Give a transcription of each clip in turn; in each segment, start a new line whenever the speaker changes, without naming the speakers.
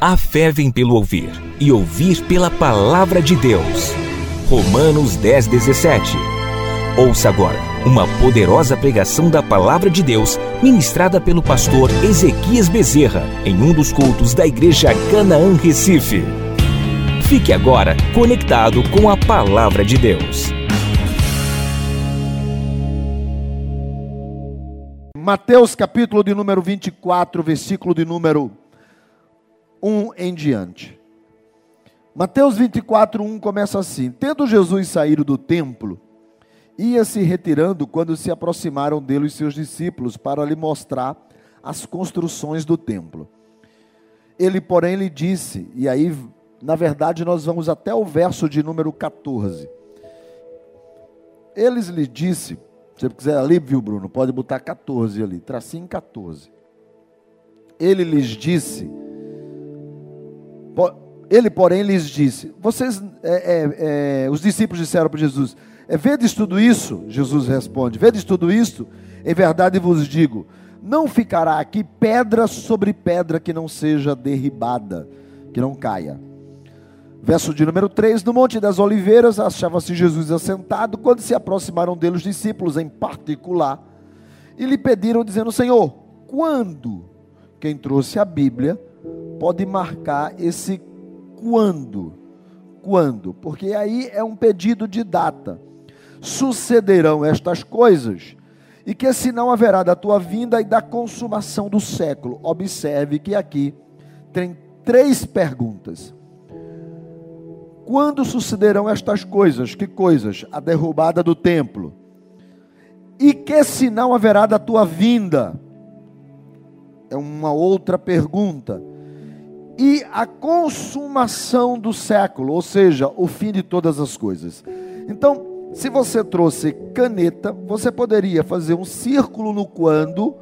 A fé vem pelo ouvir, e ouvir pela palavra de Deus. Romanos 10, 17. Ouça agora uma poderosa pregação da palavra de Deus, ministrada pelo pastor Ezequias Bezerra, em um dos cultos da Igreja Canaã Recife. Fique agora conectado com a palavra de Deus.
Mateus capítulo de número 24, versículo de número 1 em diante. Mateus 24, 1 começa assim: Tendo Jesus saído do templo, ia se retirando quando se aproximaram dele os seus discípulos para lhe mostrar as construções do templo. Ele, porém, lhe disse, e aí, na verdade, nós vamos até o verso de número 14. Eles lhe disse, se você quiser ali, viu, Bruno, pode botar 14 ali, tracinho 14. Ele lhes disse, ele, porém, lhes disse: Vocês, é, é, é, os discípulos disseram para Jesus: é, Vedes tudo isso? Jesus responde: Vedes tudo isso? Em verdade vos digo: não ficará aqui pedra sobre pedra que não seja derribada, que não caia. Verso de número 3: No Monte das Oliveiras achava-se Jesus assentado, quando se aproximaram dele os discípulos em particular, e lhe pediram, dizendo: Senhor, quando? Quem trouxe a Bíblia pode marcar esse quando. Quando? Porque aí é um pedido de data. Sucederão estas coisas, e que senão haverá da tua vinda e da consumação do século. Observe que aqui tem três perguntas. Quando sucederão estas coisas? Que coisas? A derrubada do templo. E que sinal haverá da tua vinda? É uma outra pergunta e a consumação do século, ou seja, o fim de todas as coisas. Então, se você trouxe caneta, você poderia fazer um círculo no quando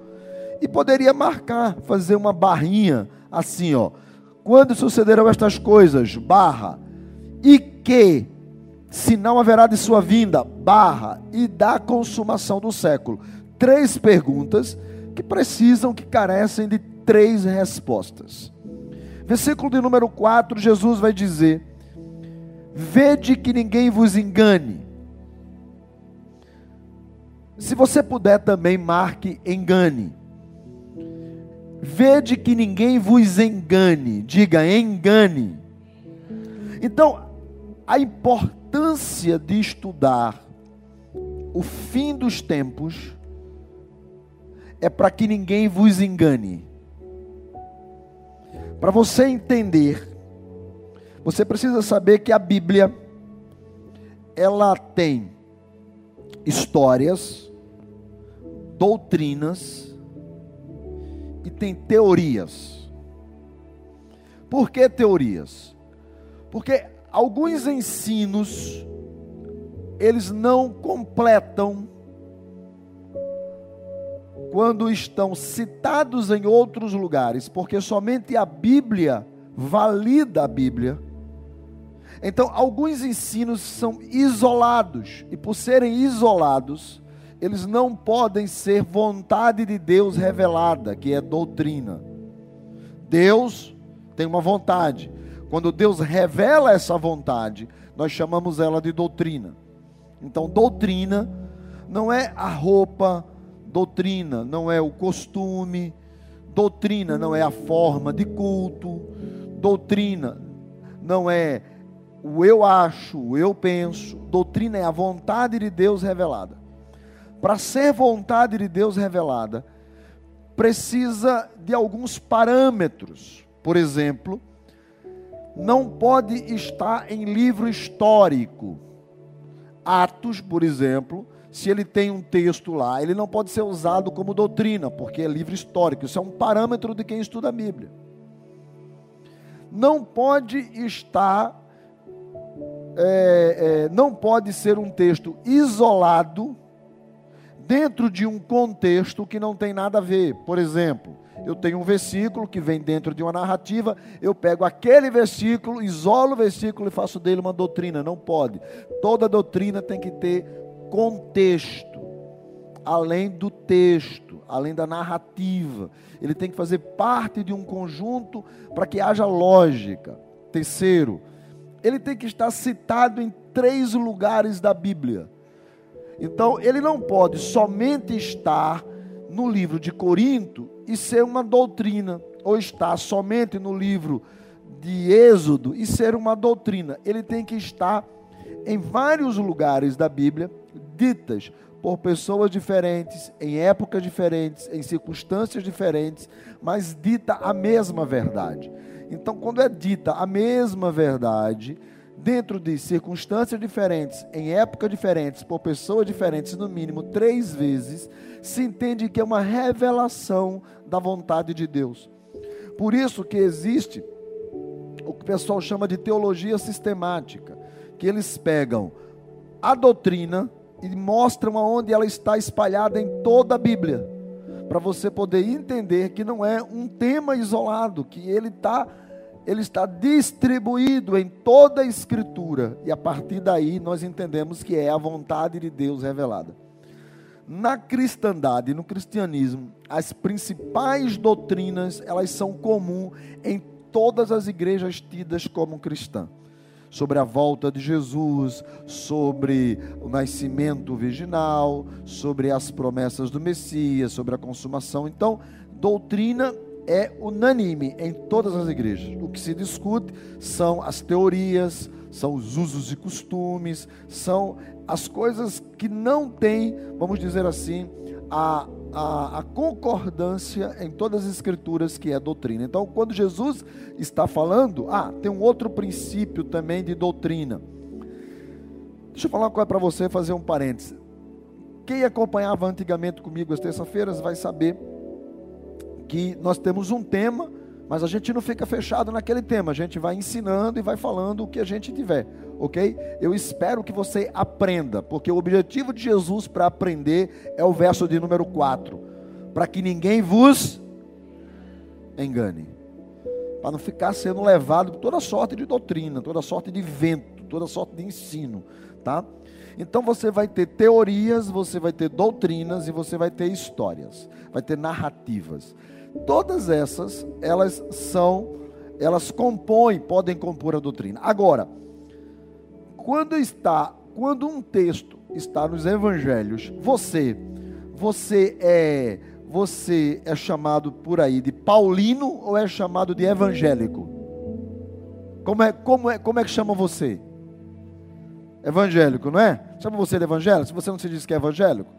e poderia marcar, fazer uma barrinha assim, ó. Quando sucederão estas coisas? Barra. E que se não haverá de sua vinda? Barra. E da consumação do século. Três perguntas que precisam, que carecem de três respostas. Versículo de número 4, Jesus vai dizer: Vede que ninguém vos engane. Se você puder também, marque engane. Vede que ninguém vos engane. Diga engane. Então, a importância de estudar o fim dos tempos é para que ninguém vos engane. Para você entender, você precisa saber que a Bíblia ela tem histórias, doutrinas e tem teorias. Por que teorias? Porque alguns ensinos eles não completam quando estão citados em outros lugares, porque somente a Bíblia valida a Bíblia. Então, alguns ensinos são isolados, e por serem isolados, eles não podem ser vontade de Deus revelada, que é doutrina. Deus tem uma vontade. Quando Deus revela essa vontade, nós chamamos ela de doutrina. Então, doutrina não é a roupa, Doutrina não é o costume, doutrina não é a forma de culto, doutrina não é o eu acho, o eu penso, doutrina é a vontade de Deus revelada. Para ser vontade de Deus revelada, precisa de alguns parâmetros. Por exemplo, não pode estar em livro histórico. Atos, por exemplo, se ele tem um texto lá, ele não pode ser usado como doutrina, porque é livro histórico. Isso é um parâmetro de quem estuda a Bíblia. Não pode estar, é, é, não pode ser um texto isolado dentro de um contexto que não tem nada a ver. Por exemplo, eu tenho um versículo que vem dentro de uma narrativa, eu pego aquele versículo, isolo o versículo e faço dele uma doutrina. Não pode. Toda doutrina tem que ter contexto, além do texto, além da narrativa. Ele tem que fazer parte de um conjunto para que haja lógica. Terceiro, ele tem que estar citado em três lugares da Bíblia. Então, ele não pode somente estar no livro de Corinto e ser uma doutrina, ou estar somente no livro de Êxodo e ser uma doutrina. Ele tem que estar em vários lugares da Bíblia, ditas por pessoas diferentes, em épocas diferentes, em circunstâncias diferentes, mas dita a mesma verdade. Então, quando é dita a mesma verdade, dentro de circunstâncias diferentes, em épocas diferentes, por pessoas diferentes, no mínimo três vezes, se entende que é uma revelação da vontade de Deus. Por isso que existe o que o pessoal chama de teologia sistemática, que eles pegam a doutrina e mostram aonde ela está espalhada em toda a Bíblia, para você poder entender que não é um tema isolado, que ele está ele está distribuído em toda a Escritura, e a partir daí nós entendemos que é a vontade de Deus revelada. Na cristandade, no cristianismo, as principais doutrinas, elas são comuns em todas as igrejas tidas como cristãs. Sobre a volta de Jesus, sobre o nascimento virginal, sobre as promessas do Messias, sobre a consumação. Então, doutrina é unânime em todas as igrejas. O que se discute são as teorias, são os usos e costumes, são as coisas que não têm, vamos dizer assim, a, a, a, concordância em todas as escrituras que é doutrina. Então, quando Jesus está falando, ah, tem um outro princípio também de doutrina. Deixa eu falar uma coisa para você, fazer um parênteses. Quem acompanhava antigamente comigo as terças-feiras vai saber que nós temos um tema, mas a gente não fica fechado naquele tema, a gente vai ensinando e vai falando o que a gente tiver, ok? Eu espero que você aprenda, porque o objetivo de Jesus para aprender é o verso de número 4: para que ninguém vos engane, para não ficar sendo levado por toda sorte de doutrina, toda sorte de vento, toda sorte de ensino, tá? Então você vai ter teorias, você vai ter doutrinas e você vai ter histórias, vai ter narrativas. Todas essas, elas são, elas compõem, podem compor a doutrina. Agora, quando está, quando um texto está nos evangelhos, você, você é, você é chamado por aí de paulino ou é chamado de evangélico? Como é, como é, como é que chama você? Evangélico, não é? Chama você de evangélico? Se você não se diz que é evangélico,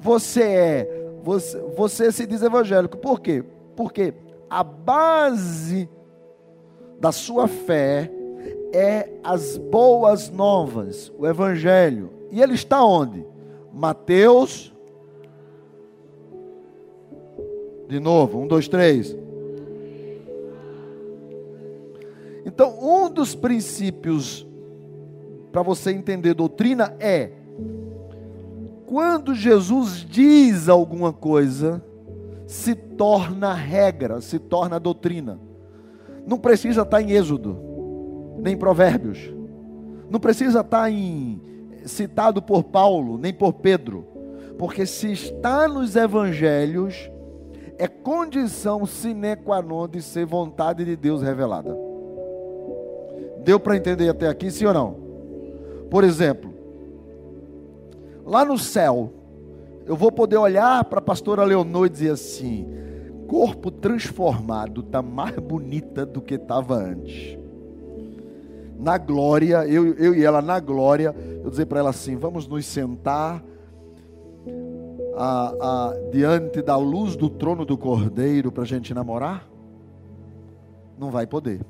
você é, você, você se diz evangélico. Por quê? Porque a base da sua fé é as boas novas, o evangelho. E ele está onde? Mateus. De novo, um, dois, três. Então, um dos princípios para você entender doutrina é quando Jesus diz alguma coisa, se torna regra, se torna doutrina. Não precisa estar em Êxodo, nem em Provérbios. Não precisa estar em, citado por Paulo, nem por Pedro. Porque se está nos evangelhos, é condição sine qua non de ser vontade de Deus revelada. Deu para entender até aqui, sim ou não? Por exemplo, lá no céu, eu vou poder olhar para a pastora Leonor e dizer assim: corpo transformado está mais bonita do que estava antes. Na glória, eu, eu e ela na glória, eu dizer para ela assim: vamos nos sentar a, a, diante da luz do trono do cordeiro para a gente namorar? Não vai poder.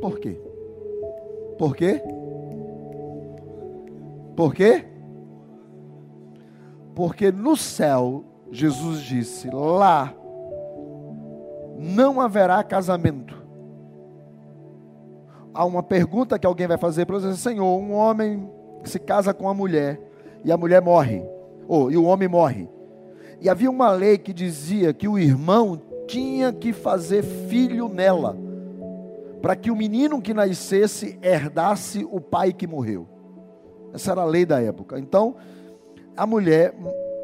Por quê? Por quê? Por quê? Porque no céu, Jesus disse: lá não haverá casamento. Há uma pergunta que alguém vai fazer para você: Senhor, um homem se casa com uma mulher e a mulher morre, ou e o homem morre. E havia uma lei que dizia que o irmão tinha que fazer filho nela, para que o menino que nascesse herdasse o pai que morreu. Essa era a lei da época. Então, a mulher,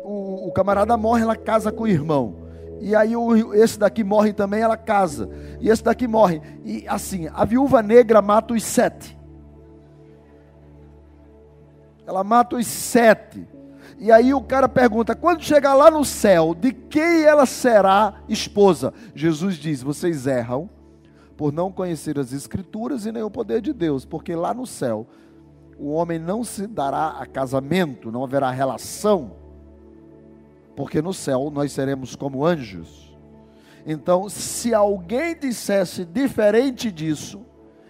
o, o camarada morre, ela casa com o irmão. E aí o, esse daqui morre também, ela casa. E esse daqui morre. E assim, a viúva negra mata os sete. Ela mata os sete. E aí o cara pergunta: quando chegar lá no céu, de quem ela será esposa? Jesus diz: vocês erram por não conhecer as Escrituras e nem o poder de Deus, porque lá no céu o homem não se dará a casamento, não haverá relação, porque no céu nós seremos como anjos. Então, se alguém dissesse diferente disso,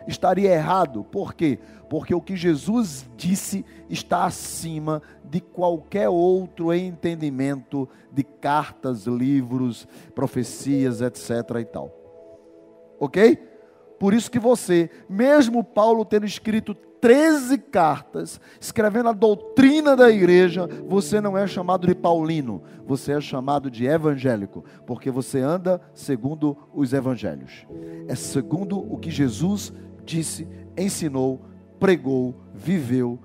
estaria errado. Por quê? Porque o que Jesus disse está acima de qualquer outro entendimento de cartas, livros, profecias, etc. e tal. Ok? Por isso que você, mesmo Paulo tendo escrito 13 cartas, escrevendo a doutrina da igreja, você não é chamado de paulino, você é chamado de evangélico, porque você anda segundo os evangelhos. É segundo o que Jesus disse, ensinou, pregou, viveu.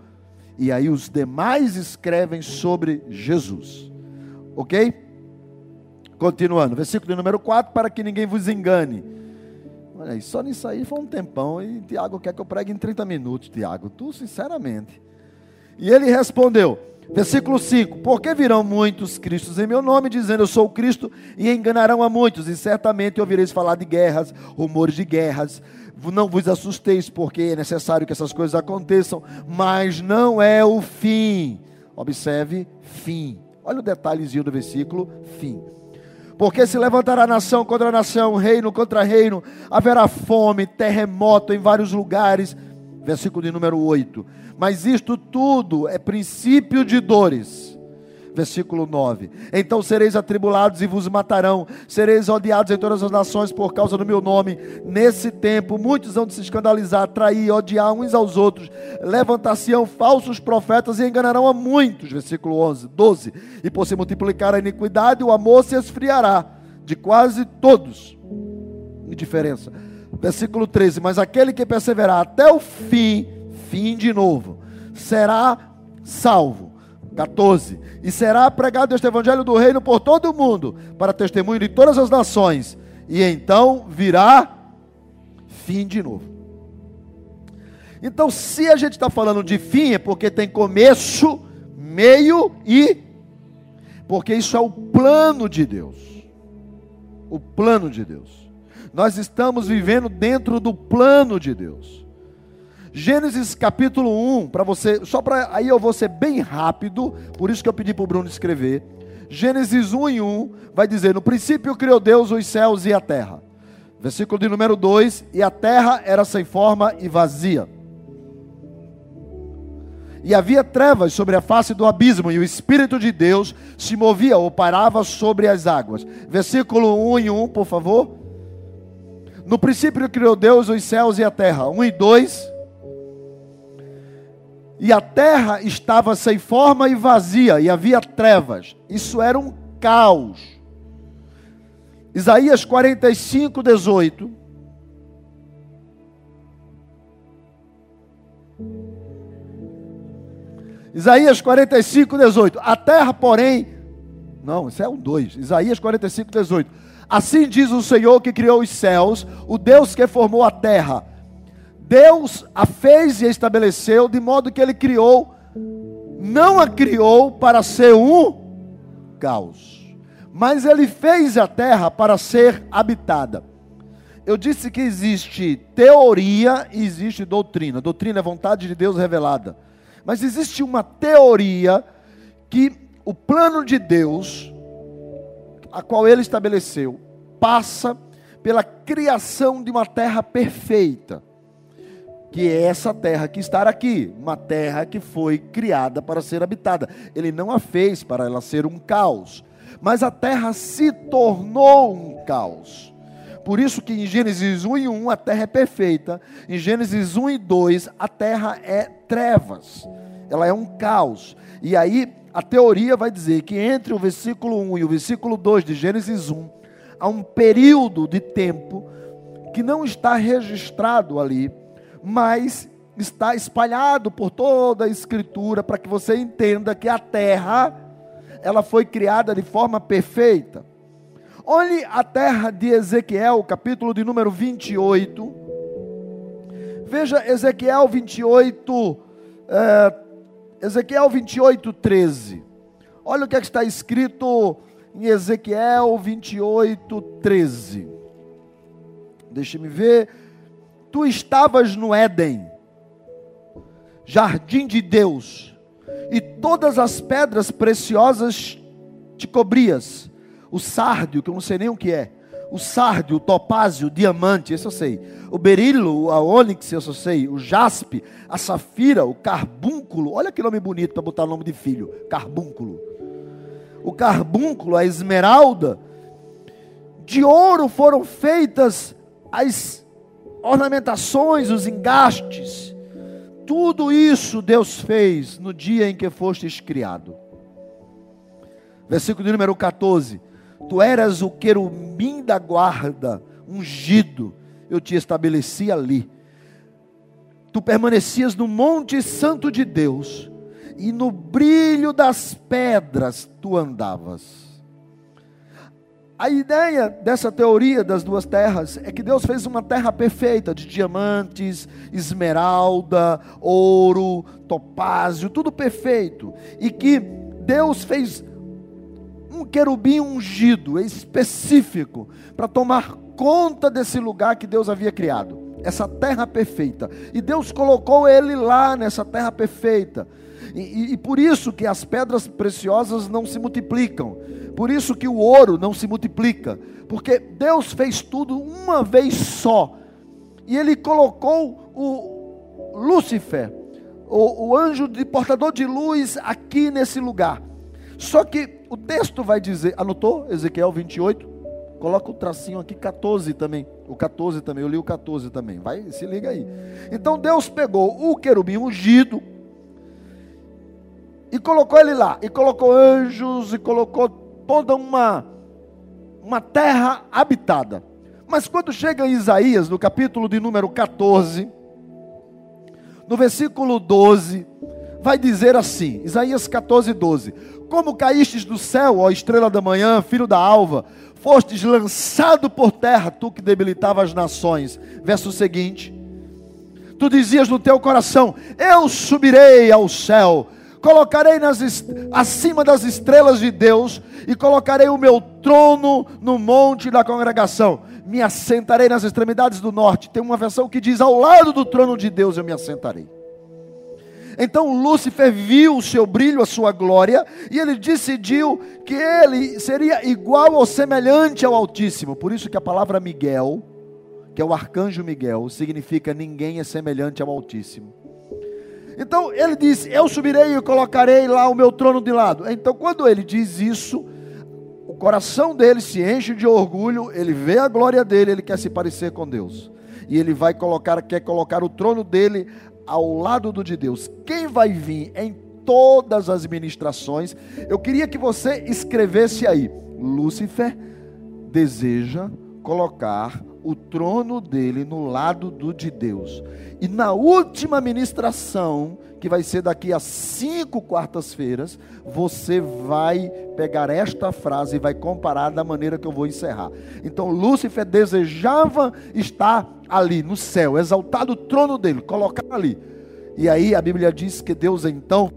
E aí os demais escrevem sobre Jesus. Ok? Continuando, versículo número 4: para que ninguém vos engane. Olha aí, só nisso aí foi um tempão. E Tiago quer que eu pregue em 30 minutos, Tiago. Tu, sinceramente. E ele respondeu: Versículo 5: Porque virão muitos cristos em meu nome, dizendo eu sou o Cristo, e enganarão a muitos, e certamente ouvireis falar de guerras, rumores de guerras, não vos assusteis, porque é necessário que essas coisas aconteçam, mas não é o fim. Observe, fim. Olha o detalhezinho do versículo, fim. Porque se levantará nação contra nação, reino contra reino, haverá fome, terremoto em vários lugares. Versículo de número 8. Mas isto tudo é princípio de dores versículo 9. Então sereis atribulados e vos matarão, sereis odiados em todas as nações por causa do meu nome. Nesse tempo, muitos vão se escandalizar, trair, odiar uns aos outros, levantar-se-ão falsos profetas e enganarão a muitos. Versículo 11, 12. E por se multiplicar a iniquidade, o amor se esfriará de quase todos. Indiferença. Versículo 13. Mas aquele que perseverar até o fim, fim de novo, será salvo. 14. E será pregado este evangelho do reino por todo o mundo, para testemunho de todas as nações. E então virá fim de novo. Então, se a gente está falando de fim, é porque tem começo, meio e. Porque isso é o plano de Deus. O plano de Deus. Nós estamos vivendo dentro do plano de Deus. Gênesis capítulo 1, para você, só para aí eu vou ser bem rápido, por isso que eu pedi para o Bruno escrever. Gênesis 1 em 1 vai dizer: No princípio criou Deus os céus e a terra. Versículo de número 2: E a terra era sem forma e vazia. E havia trevas sobre a face do abismo, e o Espírito de Deus se movia ou parava sobre as águas. Versículo 1 em 1, por favor. No princípio criou Deus os céus e a terra. 1 e 2 e a terra estava sem forma e vazia, e havia trevas. Isso era um caos. Isaías 45, 18. Isaías 45, 18. A terra, porém. Não, isso é um 2. Isaías 45, 18. Assim diz o Senhor que criou os céus, o Deus que formou a terra Deus a fez e a estabeleceu de modo que ele criou, não a criou para ser um caos, mas ele fez a terra para ser habitada. Eu disse que existe teoria e existe doutrina. Doutrina é vontade de Deus revelada. Mas existe uma teoria que o plano de Deus, a qual ele estabeleceu, passa pela criação de uma terra perfeita que é essa terra que está aqui, uma terra que foi criada para ser habitada. Ele não a fez para ela ser um caos, mas a terra se tornou um caos. Por isso que em Gênesis 1 e 1 a terra é perfeita, em Gênesis 1 e 2 a terra é trevas, ela é um caos. E aí a teoria vai dizer que entre o versículo 1 e o versículo 2 de Gênesis 1, a um período de tempo que não está registrado ali, mas está espalhado por toda a escritura para que você entenda que a terra ela foi criada de forma perfeita. Olhe a terra de Ezequiel, capítulo de número 28. Veja Ezequiel 28, é, Ezequiel 28, 13. Olha o que, é que está escrito em Ezequiel 28, 13. Deixe-me ver. Tu estavas no Éden, jardim de Deus, e todas as pedras preciosas te cobrias. O sárdio, que eu não sei nem o que é, o sárdio, o topázio, o diamante, esse eu sei, o berilo, a ônix, esse eu sei, o jaspe, a safira, o carbúnculo, olha que nome bonito para botar o nome de filho, carbúnculo. O carbúnculo, a esmeralda, de ouro foram feitas as ornamentações, os engastes, tudo isso Deus fez no dia em que fostes criado. Versículo número 14 Tu eras o querubim da guarda, ungido, eu te estabeleci ali. Tu permanecias no Monte Santo de Deus, e no brilho das pedras tu andavas. A ideia dessa teoria das duas terras é que Deus fez uma terra perfeita de diamantes, esmeralda, ouro, topázio, tudo perfeito. E que Deus fez um querubim ungido, específico, para tomar conta desse lugar que Deus havia criado, essa terra perfeita. E Deus colocou ele lá nessa terra perfeita. E, e, e, por isso que as pedras preciosas não se multiplicam, por isso que o ouro não se multiplica, porque Deus fez tudo uma vez só, e Ele colocou o Lúcifer, o, o anjo de portador de luz, aqui nesse lugar. Só que o texto vai dizer, anotou Ezequiel 28? Coloca o tracinho aqui 14 também. O 14 também, eu li o 14 também. Vai, se liga aí. Então Deus pegou o querubim ungido e colocou ele lá, e colocou anjos e colocou toda uma uma terra habitada. Mas quando chega em Isaías, no capítulo de número 14, no versículo 12, vai dizer assim: Isaías 14, 12: Como caístes do céu, ó estrela da manhã, filho da alva, fostes lançado por terra, tu que debilitava as nações. Verso seguinte: Tu dizias no teu coração: Eu subirei ao céu, colocarei nas, acima das estrelas de Deus, e colocarei o meu trono no monte da congregação. Me assentarei nas extremidades do norte. Tem uma versão que diz: Ao lado do trono de Deus eu me assentarei. Então Lúcifer viu o seu brilho, a sua glória, e ele decidiu que ele seria igual ou semelhante ao Altíssimo. Por isso que a palavra Miguel, que é o arcanjo Miguel, significa ninguém é semelhante ao Altíssimo. Então ele disse: Eu subirei e colocarei lá o meu trono de lado. Então, quando ele diz isso, o coração dele se enche de orgulho, ele vê a glória dele, ele quer se parecer com Deus. E ele vai colocar, quer colocar o trono dele ao lado do de Deus. Quem vai vir em todas as ministrações, eu queria que você escrevesse aí: Lúcifer deseja colocar o trono dele no lado do de Deus. E na última ministração, que vai ser daqui a cinco quartas-feiras, você vai pegar esta frase e vai comparar da maneira que eu vou encerrar. Então, Lúcifer desejava estar ali no céu, exaltado o trono dele, colocar ali. E aí a Bíblia diz que Deus então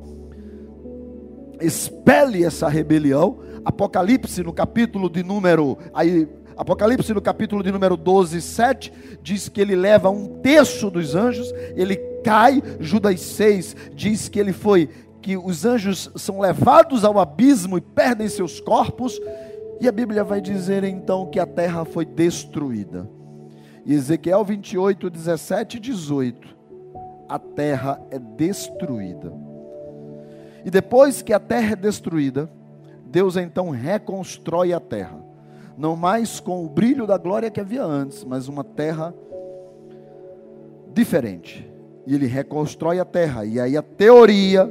expele essa rebelião. Apocalipse no capítulo de número aí Apocalipse no capítulo de número 12, 7, diz que ele leva um terço dos anjos, ele cai. Judas 6 diz que ele foi, que os anjos são levados ao abismo e perdem seus corpos. E a Bíblia vai dizer então que a terra foi destruída. E Ezequiel 28, 17 e 18, a terra é destruída. E depois que a terra é destruída, Deus então reconstrói a terra não mais com o brilho da glória que havia antes, mas uma terra diferente. E ele reconstrói a terra. E aí a teoria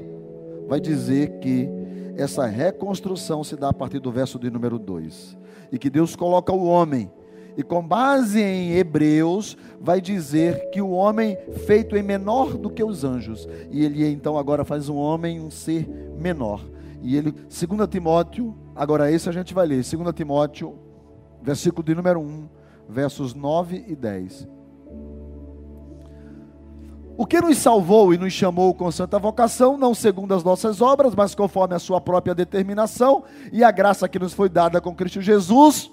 vai dizer que essa reconstrução se dá a partir do verso de número 2. E que Deus coloca o homem e com base em Hebreus, vai dizer que o homem feito em menor do que os anjos. E ele então agora faz um homem um ser menor. E ele, 2 Timóteo, agora esse a gente vai ler, 2 Timóteo, versículo de número 1, versos 9 e 10. O que nos salvou e nos chamou com santa vocação, não segundo as nossas obras, mas conforme a sua própria determinação e a graça que nos foi dada com Cristo Jesus,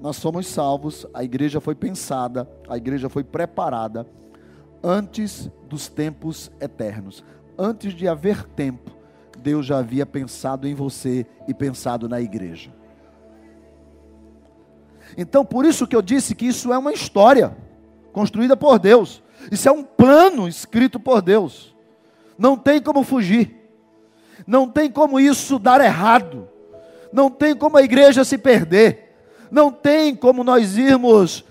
nós somos salvos, a igreja foi pensada, a igreja foi preparada antes dos tempos eternos. Antes de haver tempo, Deus já havia pensado em você e pensado na igreja. Então, por isso que eu disse que isso é uma história construída por Deus. Isso é um plano escrito por Deus. Não tem como fugir. Não tem como isso dar errado. Não tem como a igreja se perder. Não tem como nós irmos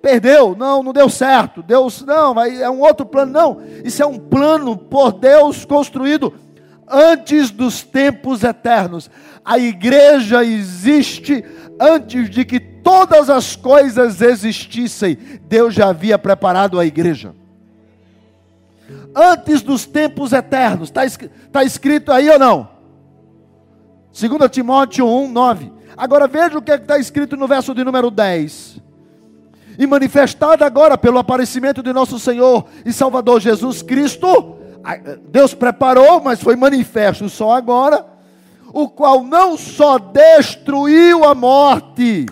perdeu, não, não deu certo. Deus, não, vai, é um outro plano, não. Isso é um plano por Deus construído antes dos tempos eternos. A igreja existe antes de que todas as coisas existissem. Deus já havia preparado a igreja. Antes dos tempos eternos. Está tá escrito aí ou não? 2 Timóteo 1, 9. Agora veja o que é está escrito no verso de número 10. E manifestada agora pelo aparecimento de nosso Senhor e Salvador Jesus Cristo, Deus preparou, mas foi manifesto só agora, o qual não só destruiu a morte,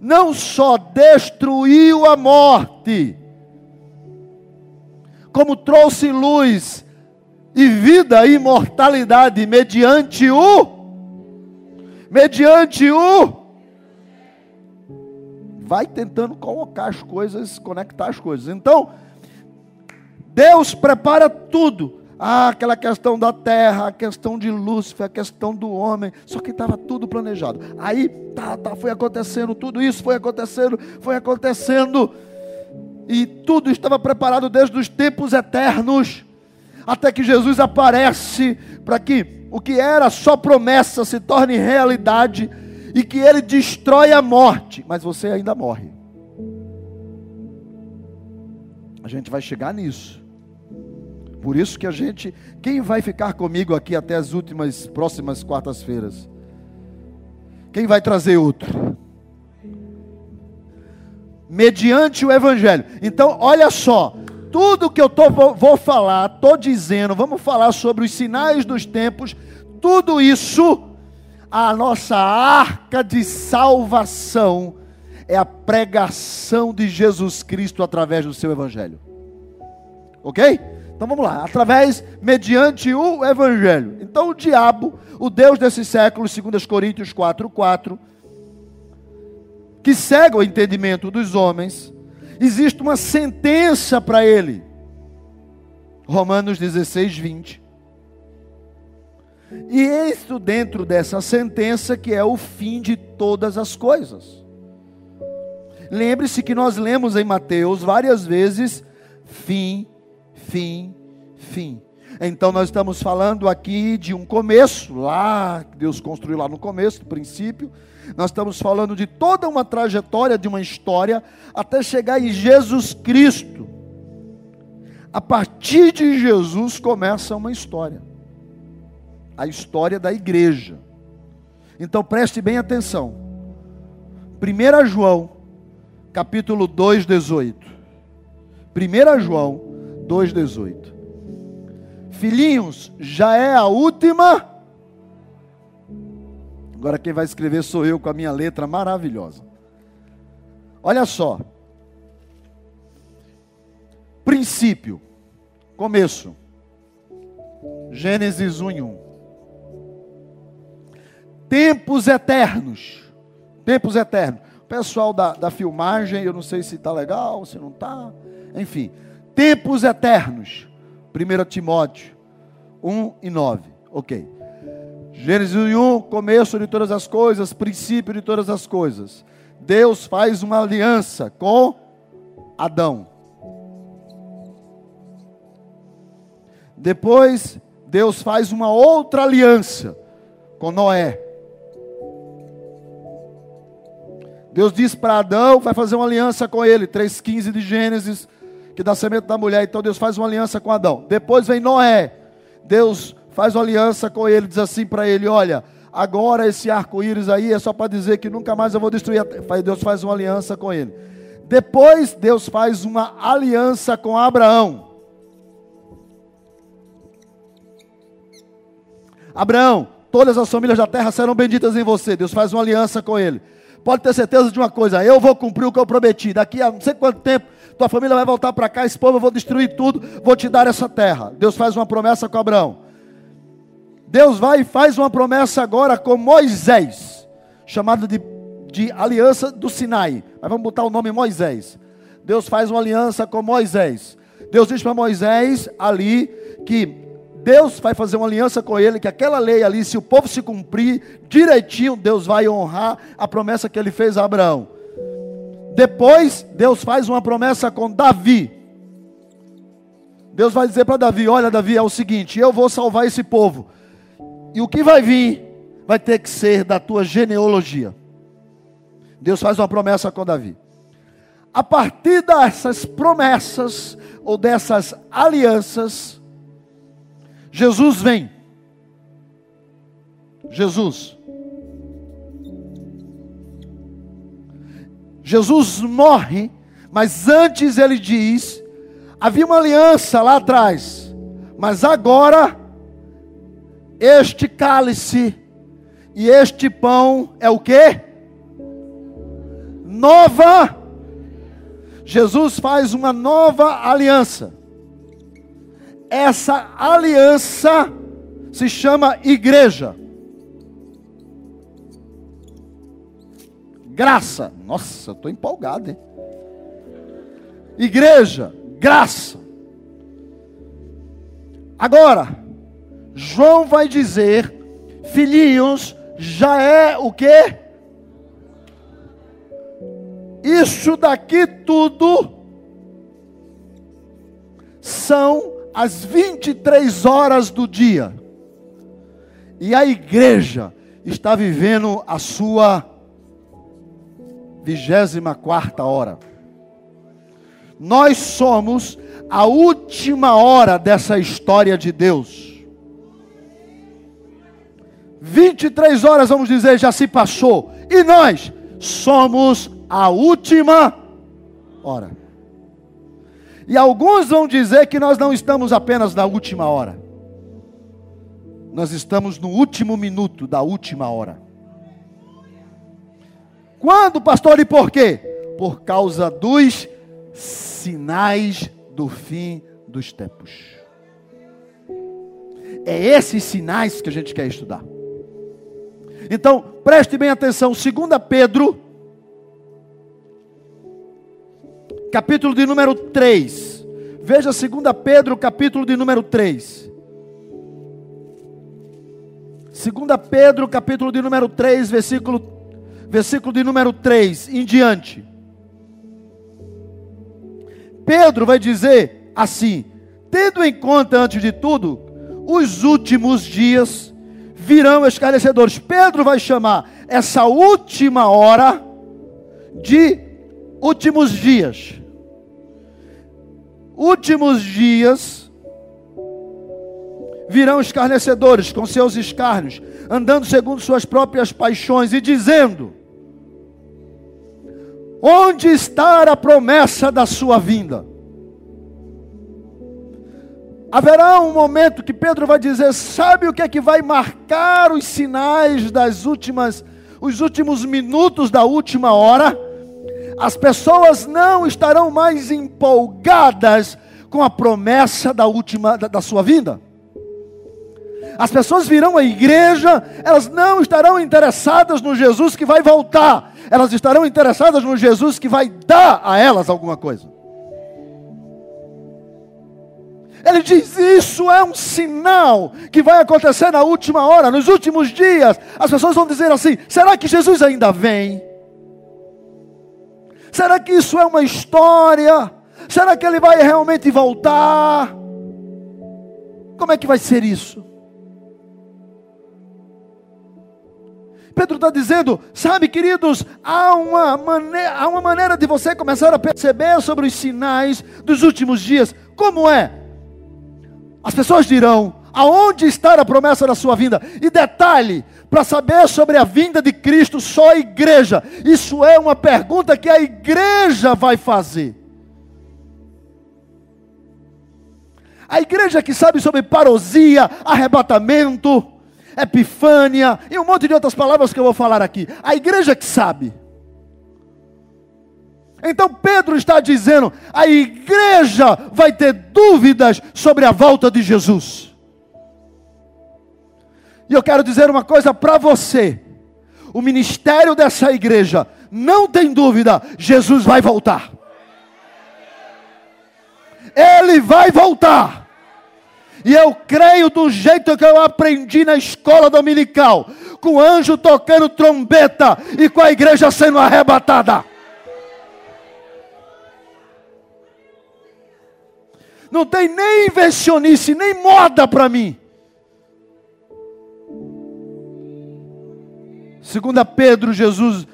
não só destruiu a morte, como trouxe luz e vida e imortalidade mediante o mediante o. Vai tentando colocar as coisas, conectar as coisas. Então, Deus prepara tudo. Ah, aquela questão da terra, a questão de Lúcifer, a questão do homem, só que estava tudo planejado. Aí tá, tá, foi acontecendo, tudo isso foi acontecendo, foi acontecendo, e tudo estava preparado desde os tempos eternos, até que Jesus aparece para que o que era só promessa se torne realidade e que ele destrói a morte, mas você ainda morre. A gente vai chegar nisso. Por isso que a gente, quem vai ficar comigo aqui até as últimas próximas quartas-feiras? Quem vai trazer outro? Mediante o evangelho. Então, olha só, tudo que eu tô, vou, falar, estou dizendo, vamos falar sobre os sinais dos tempos, tudo isso, a nossa arca de salvação é a pregação de Jesus Cristo através do seu Evangelho. Ok? Então vamos lá, através, mediante o Evangelho. Então o diabo, o Deus desse século, 2 Coríntios 4, 4, que cega o entendimento dos homens, existe uma sentença para ele. Romanos 16, 20. E isso dentro dessa sentença que é o fim de todas as coisas. Lembre-se que nós lemos em Mateus várias vezes fim, fim, fim. Então nós estamos falando aqui de um começo, lá Deus construiu lá no começo, no princípio, nós estamos falando de toda uma trajetória, de uma história, até chegar em Jesus Cristo. A partir de Jesus começa uma história. A história da igreja. Então preste bem atenção. 1 João, capítulo 2, 18. 1 João 2, 18. Filhinhos, já é a última Agora quem vai escrever sou eu com a minha letra maravilhosa. Olha só. Princípio. Começo. Gênesis 1 1. Tempos eternos. Tempos eternos. Pessoal da, da filmagem, eu não sei se está legal, se não está. Enfim. Tempos eternos. 1 Timóteo 1 e 9. Ok. Gênesis 1, começo de todas as coisas, princípio de todas as coisas. Deus faz uma aliança com Adão. Depois Deus faz uma outra aliança com Noé. Deus diz para Adão, vai fazer uma aliança com ele, 3,15 de Gênesis, que dá semente da mulher. Então Deus faz uma aliança com Adão. Depois vem Noé. Deus faz uma aliança com ele, diz assim para ele: Olha, agora esse arco-íris aí é só para dizer que nunca mais eu vou destruir. A... Deus faz uma aliança com ele. Depois Deus faz uma aliança com Abraão. Abraão, todas as famílias da terra serão benditas em você. Deus faz uma aliança com ele. Pode ter certeza de uma coisa: eu vou cumprir o que eu prometi. Daqui a não sei quanto tempo, tua família vai voltar para cá, esse povo eu vou destruir tudo, vou te dar essa terra. Deus faz uma promessa com Abraão. Deus vai e faz uma promessa agora com Moisés, chamado de, de aliança do Sinai. Mas vamos botar o nome Moisés. Deus faz uma aliança com Moisés. Deus diz para Moisés ali que Deus vai fazer uma aliança com ele, que aquela lei ali, se o povo se cumprir direitinho, Deus vai honrar a promessa que ele fez a Abraão. Depois, Deus faz uma promessa com Davi. Deus vai dizer para Davi: Olha, Davi, é o seguinte, eu vou salvar esse povo. E o que vai vir vai ter que ser da tua genealogia. Deus faz uma promessa com Davi. A partir dessas promessas ou dessas alianças, Jesus vem. Jesus. Jesus morre, mas antes ele diz: havia uma aliança lá atrás, mas agora este cálice e este pão é o que? Nova. Jesus faz uma nova aliança essa aliança se chama igreja. Graça. Nossa, estou empolgado, hein? Igreja, graça. Agora, João vai dizer: filhinhos, já é o que? Isso daqui tudo são às 23 horas do dia. E a igreja está vivendo a sua 24 hora. Nós somos a última hora dessa história de Deus. 23 horas, vamos dizer, já se passou. E nós somos a última hora. E alguns vão dizer que nós não estamos apenas na última hora. Nós estamos no último minuto da última hora. Quando, pastor, e por quê? Por causa dos sinais do fim dos tempos. É esses sinais que a gente quer estudar. Então, preste bem atenção, 2 Pedro capítulo de número 3. Veja 2 Pedro, capítulo de número 3. 2 Pedro, capítulo de número 3, versículo, versículo de número 3 em diante. Pedro vai dizer assim: tendo em conta, antes de tudo, os últimos dias virão esclarecedores. Pedro vai chamar essa última hora de últimos dias. Últimos dias virão escarnecedores com seus escárnios, andando segundo suas próprias paixões e dizendo: Onde está a promessa da sua vinda? Haverá um momento que Pedro vai dizer: Sabe o que é que vai marcar os sinais das últimas, os últimos minutos da última hora? as pessoas não estarão mais empolgadas com a promessa da última da, da sua vinda. As pessoas virão à igreja, elas não estarão interessadas no Jesus que vai voltar, elas estarão interessadas no Jesus que vai dar a elas alguma coisa. Ele diz: Isso é um sinal que vai acontecer na última hora, nos últimos dias. As pessoas vão dizer assim: será que Jesus ainda vem? Será que isso é uma história? Será que ele vai realmente voltar? Como é que vai ser isso? Pedro está dizendo, sabe, queridos, há uma, maneira, há uma maneira de você começar a perceber sobre os sinais dos últimos dias. Como é? As pessoas dirão: aonde está a promessa da sua vinda? E detalhe, para saber sobre a vinda de Cristo, só a igreja. Isso é uma pergunta que a igreja vai fazer. A igreja que sabe sobre parousia, arrebatamento, epifânia e um monte de outras palavras que eu vou falar aqui. A igreja que sabe. Então Pedro está dizendo: a igreja vai ter dúvidas sobre a volta de Jesus. E eu quero dizer uma coisa para você: o ministério dessa igreja, não tem dúvida, Jesus vai voltar. Ele vai voltar. E eu creio do jeito que eu aprendi na escola dominical, com o anjo tocando trombeta e com a igreja sendo arrebatada. Não tem nem invencionice, nem moda para mim. Segunda Pedro, Jesus,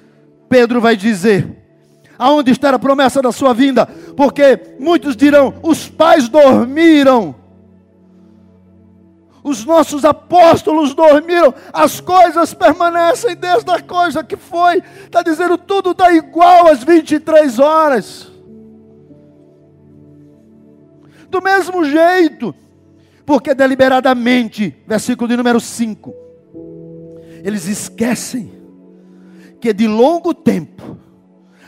Pedro vai dizer: Aonde está a promessa da sua vinda? Porque muitos dirão: os pais dormiram. Os nossos apóstolos dormiram, as coisas permanecem desde a coisa que foi. Está dizendo tudo está igual às 23 horas. Do mesmo jeito, porque deliberadamente, versículo de número 5, eles esquecem que de longo tempo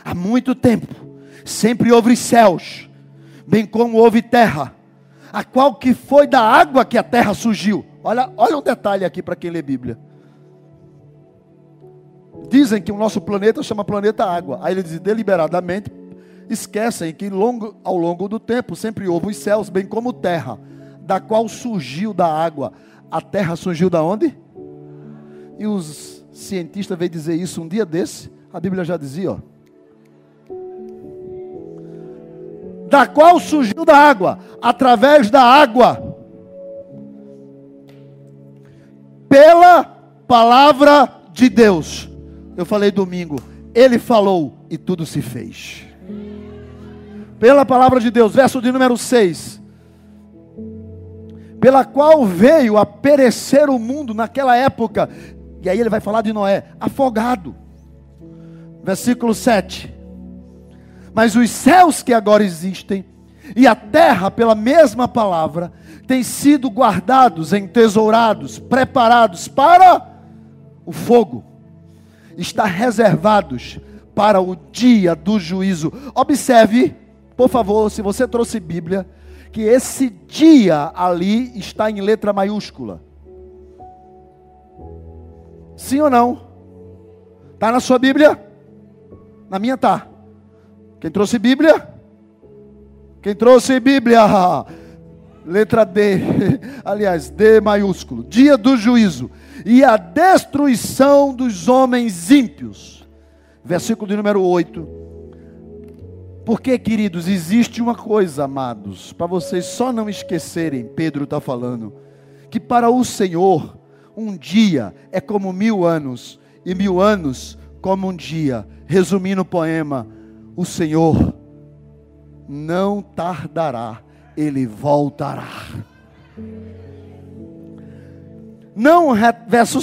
há muito tempo, sempre houve céus, bem como houve terra, a qual que foi da água que a terra surgiu. Olha, olha um detalhe aqui para quem lê Bíblia. Dizem que o nosso planeta chama planeta água. Aí ele diz deliberadamente esquecem que longo, ao longo do tempo sempre houve os céus, bem como terra, da qual surgiu da água. A terra surgiu da onde? E os cientistas veio dizer isso um dia desse. A Bíblia já dizia, ó. Da qual surgiu da água, através da água, pela palavra de Deus. Eu falei domingo, ele falou e tudo se fez. Pela palavra de Deus, verso de número 6. Pela qual veio a perecer o mundo naquela época. E aí ele vai falar de Noé, afogado. Versículo 7 mas os céus que agora existem e a terra, pela mesma palavra, têm sido guardados, entesourados, preparados para o fogo. Está reservados para o dia do juízo. Observe, por favor, se você trouxe Bíblia, que esse dia ali está em letra maiúscula. Sim ou não? Está na sua Bíblia? Na minha está. Quem trouxe Bíblia? Quem trouxe Bíblia? Letra D, aliás, D maiúsculo. Dia do juízo e a destruição dos homens ímpios. Versículo de número 8. Porque, queridos, existe uma coisa, amados, para vocês só não esquecerem, Pedro está falando, que para o Senhor, um dia é como mil anos, e mil anos como um dia. Resumindo o poema, o Senhor não tardará, ele voltará. Não, verso,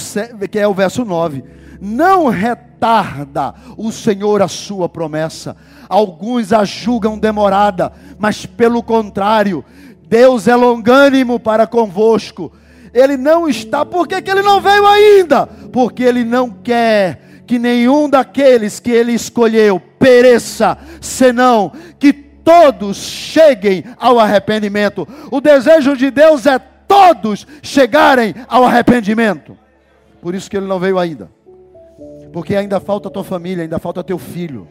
que é o verso 9. Não retarda o Senhor a sua promessa. Alguns a julgam demorada, mas pelo contrário, Deus é longânimo para convosco. Ele não está, por que, que ele não veio ainda? Porque ele não quer que nenhum daqueles que ele escolheu pereça, senão que todos cheguem ao arrependimento. O desejo de Deus é todos chegarem ao arrependimento. Por isso que ele não veio ainda. Porque ainda falta tua família, ainda falta teu filho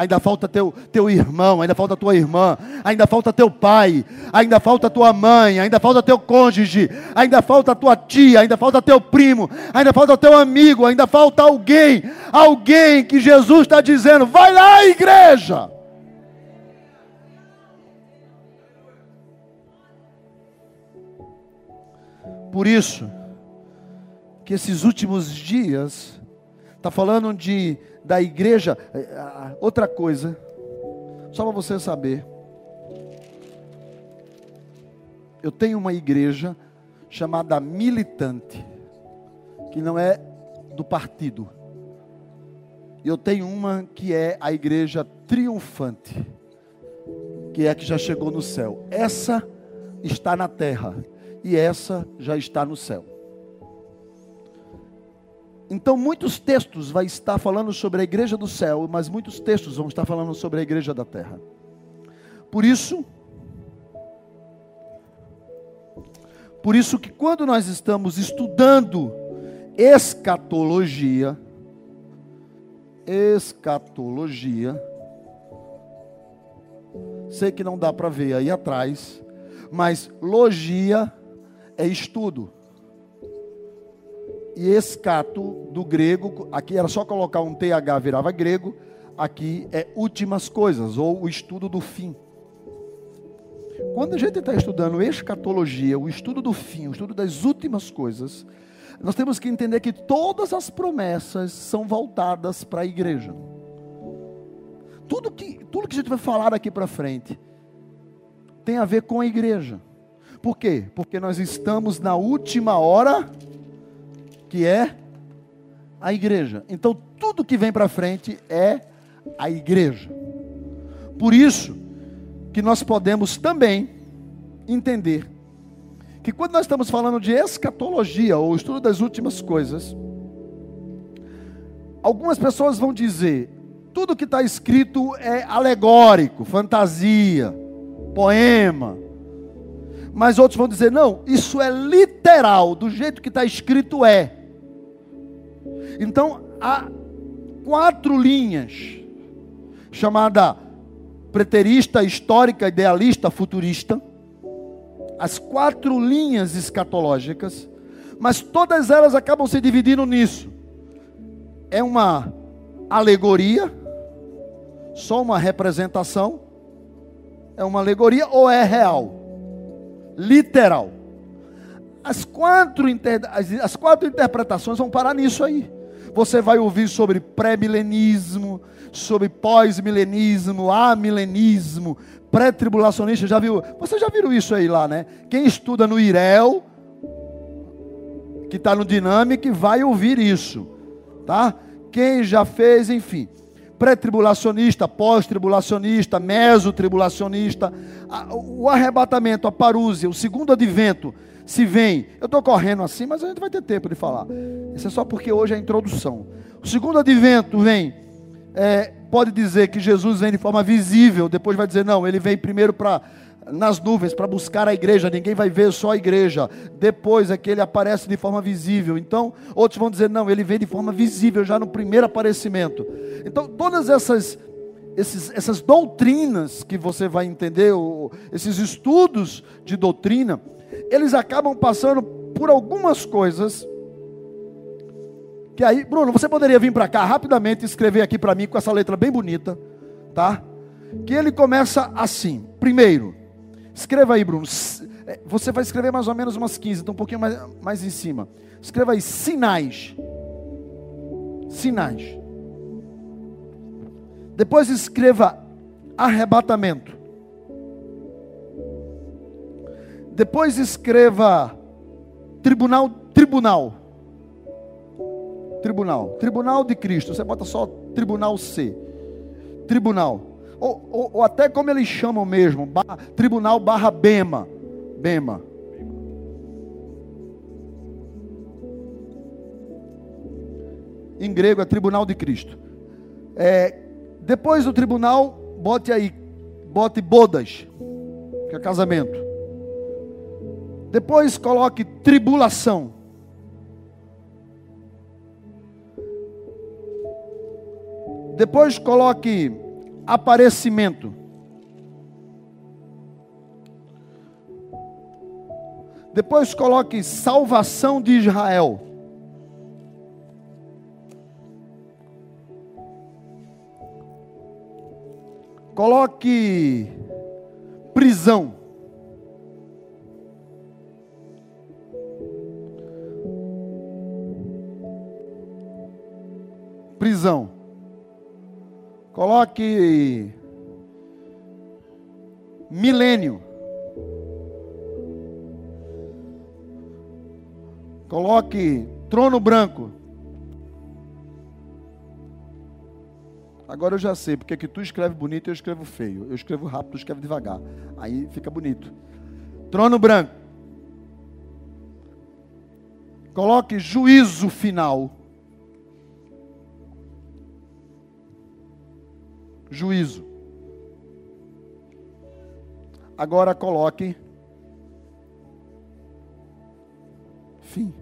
ainda falta teu, teu irmão, ainda falta tua irmã, ainda falta teu pai, ainda falta tua mãe, ainda falta teu cônjuge, ainda falta tua tia, ainda falta teu primo, ainda falta teu amigo, ainda falta alguém, alguém que Jesus está dizendo: vai lá, igreja. Por isso, que esses últimos dias, está falando de da igreja, é, outra coisa, só para você saber. Eu tenho uma igreja chamada militante, que não é do partido. E eu tenho uma que é a igreja triunfante, que é a que já chegou no céu. Essa está na terra e essa já está no céu. Então, muitos textos vai estar falando sobre a igreja do céu, mas muitos textos vão estar falando sobre a igreja da terra. Por isso, por isso que quando nós estamos estudando escatologia, escatologia, sei que não dá para ver aí atrás, mas logia é estudo. E escato do grego, aqui era só colocar um TH virava grego, aqui é últimas coisas, ou o estudo do fim. Quando a gente está estudando escatologia, o estudo do fim, o estudo das últimas coisas, nós temos que entender que todas as promessas são voltadas para a igreja. Tudo que, tudo que a gente vai falar aqui para frente tem a ver com a igreja. Por quê? Porque nós estamos na última hora, que é a igreja. Então, tudo que vem para frente é a igreja. Por isso que nós podemos também entender que quando nós estamos falando de escatologia, ou estudo das últimas coisas, algumas pessoas vão dizer, tudo que está escrito é alegórico, fantasia, poema. Mas outros vão dizer, não, isso é literal, do jeito que está escrito é. Então, há quatro linhas, chamada preterista, histórica, idealista, futurista, as quatro linhas escatológicas, mas todas elas acabam se dividindo nisso. É uma alegoria, só uma representação, é uma alegoria ou é real? Literal. As quatro, as quatro interpretações vão parar nisso aí. Você vai ouvir sobre pré-milenismo, sobre pós-milenismo, amilenismo, pré-tribulacionista. Já viu? Você já viu isso aí lá, né? Quem estuda no IREL, que está no Dinâmico, vai ouvir isso, tá? Quem já fez, enfim. Pré-tribulacionista, pós-tribulacionista, mesotribulacionista, o arrebatamento, a parúzia, o segundo advento, se vem. Eu estou correndo assim, mas a gente vai ter tempo de falar. Isso é só porque hoje é a introdução. O segundo advento vem é, pode dizer que Jesus vem de forma visível, depois vai dizer, não, ele vem primeiro para nas nuvens para buscar a igreja, ninguém vai ver só a igreja. Depois é que ele aparece de forma visível. Então, outros vão dizer, não, ele vem de forma visível já no primeiro aparecimento. Então, todas essas esses, essas doutrinas que você vai entender, esses estudos de doutrina, eles acabam passando por algumas coisas que aí, Bruno, você poderia vir para cá rapidamente e escrever aqui para mim com essa letra bem bonita, tá? Que ele começa assim. Primeiro, escreva aí, Bruno. É, você vai escrever mais ou menos umas 15, então um pouquinho mais, mais em cima. Escreva aí, sinais. Sinais. Depois escreva arrebatamento. Depois escreva tribunal, tribunal. Tribunal. Tribunal de Cristo. Você bota só Tribunal C. Tribunal. Ou, ou, ou até como eles chamam mesmo, barra, Tribunal barra Bema. Bema. Em grego é Tribunal de Cristo. É, depois do tribunal, bote aí, bote bodas, que é casamento. Depois coloque tribulação. Depois coloque aparecimento. Depois coloque salvação de Israel. Coloque prisão. Prisão. Coloque milênio. Coloque trono branco. Agora eu já sei, porque que tu escreve bonito e eu escrevo feio. Eu escrevo rápido, tu escreve devagar. Aí fica bonito. Trono branco. Coloque juízo final. Juízo. Agora coloque fim.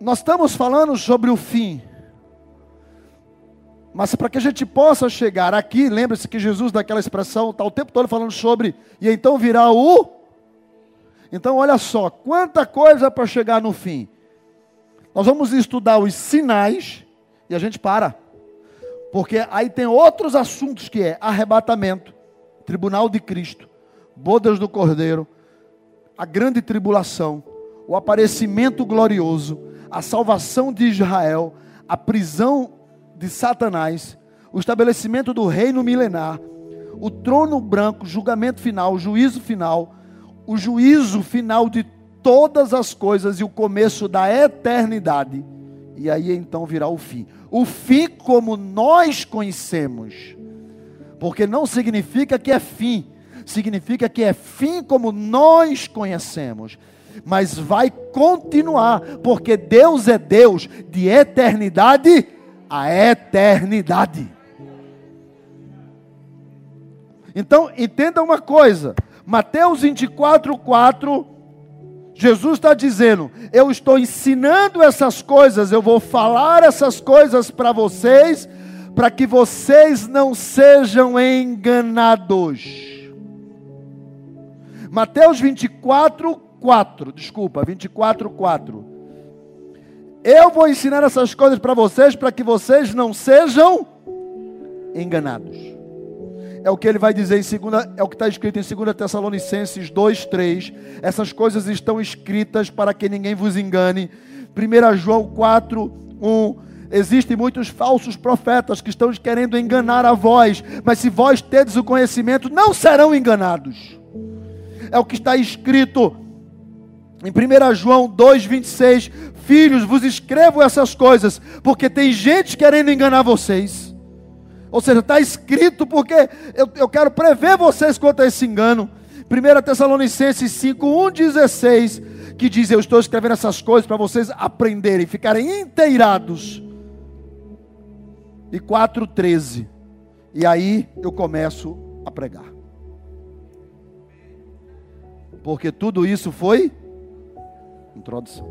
Nós estamos falando sobre o fim. Mas para que a gente possa chegar aqui, lembre-se que Jesus, daquela expressão, está o tempo todo falando sobre, e então virá o. Então, olha só, quanta coisa para chegar no fim. Nós vamos estudar os sinais e a gente para. Porque aí tem outros assuntos que é arrebatamento, tribunal de Cristo, bodas do Cordeiro, a grande tribulação, o aparecimento glorioso, a salvação de Israel, a prisão de Satanás, o estabelecimento do reino milenar, o trono branco, julgamento final, juízo final, o juízo final de todas as coisas e o começo da eternidade. E aí então virá o fim. O fim como nós conhecemos. Porque não significa que é fim, significa que é fim como nós conhecemos. Mas vai continuar, porque Deus é Deus de eternidade a eternidade. Então, entenda uma coisa: Mateus 24, 4, Jesus está dizendo: Eu estou ensinando essas coisas, eu vou falar essas coisas para vocês, para que vocês não sejam enganados. Mateus 24, 4, desculpa, 24, 4. Eu vou ensinar essas coisas para vocês para que vocês não sejam enganados. É o que ele vai dizer em segunda, é o que está escrito em 2 Tessalonicenses 2, 3. Essas coisas estão escritas para que ninguém vos engane. 1 João 4, 1. Existem muitos falsos profetas que estão querendo enganar a vós, mas se vós tedes o conhecimento, não serão enganados. É o que está escrito em 1 João 2,26, filhos, vos escrevo essas coisas, porque tem gente querendo enganar vocês. Ou seja, está escrito porque eu, eu quero prever vocês quanto a esse engano. 1 Tessalonicenses 5, 1, 16, que diz: Eu estou escrevendo essas coisas para vocês aprenderem, ficarem inteirados. E 4, 13. E aí eu começo a pregar. Porque tudo isso foi Introdução.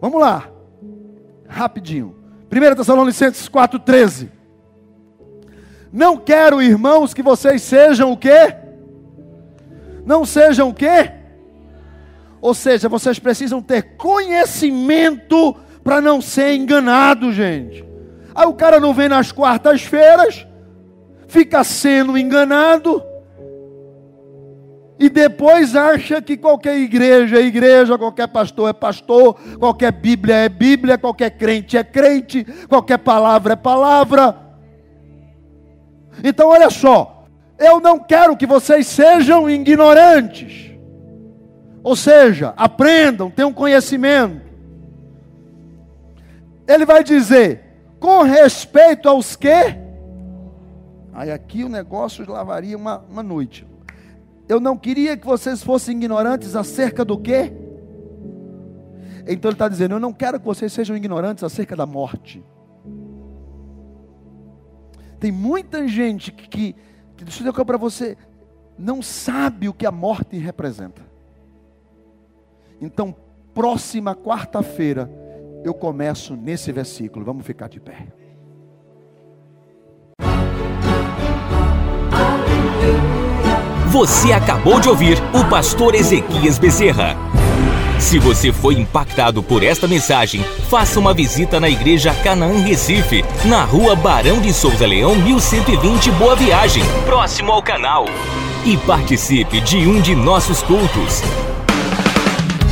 Vamos lá. Rapidinho. 1 Tessalonicenses 4,13. Não quero, irmãos, que vocês sejam o quê? Não sejam o quê? Ou seja, vocês precisam ter conhecimento para não ser enganado, gente. Aí o cara não vem nas quartas-feiras, fica sendo enganado e depois acha que qualquer igreja é igreja, qualquer pastor é pastor, qualquer Bíblia é Bíblia, qualquer crente é crente, qualquer palavra é palavra. Então, olha só, eu não quero que vocês sejam ignorantes. Ou seja, aprendam, tenham conhecimento. Ele vai dizer, com respeito aos que? Aí aqui o negócio lavaria uma, uma noite. Eu não queria que vocês fossem ignorantes acerca do quê? Então ele está dizendo: Eu não quero que vocês sejam ignorantes acerca da morte. Tem muita gente que, que, que deixa eu dizer para você, não sabe o que a morte representa. Então, próxima quarta-feira, eu começo nesse versículo. Vamos ficar de pé.
Você acabou de ouvir o pastor Ezequias Bezerra. Se você foi impactado por esta mensagem, faça uma visita na Igreja Canaã Recife, na rua Barão de Souza Leão, 1120 Boa Viagem, próximo ao canal. E participe de um de nossos cultos.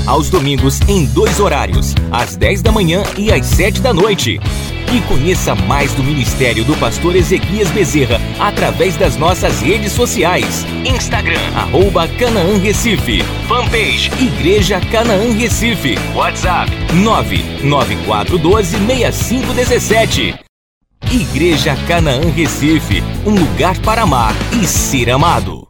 aos domingos em dois horários, às 10 da manhã e às 7 da noite. E conheça mais do ministério do pastor Ezequias Bezerra através das nossas redes sociais. Instagram, arroba Canaã Recife. Fanpage, Igreja Canaã Recife. WhatsApp, 99412 6517. Igreja Canaã Recife, um lugar para amar e ser amado.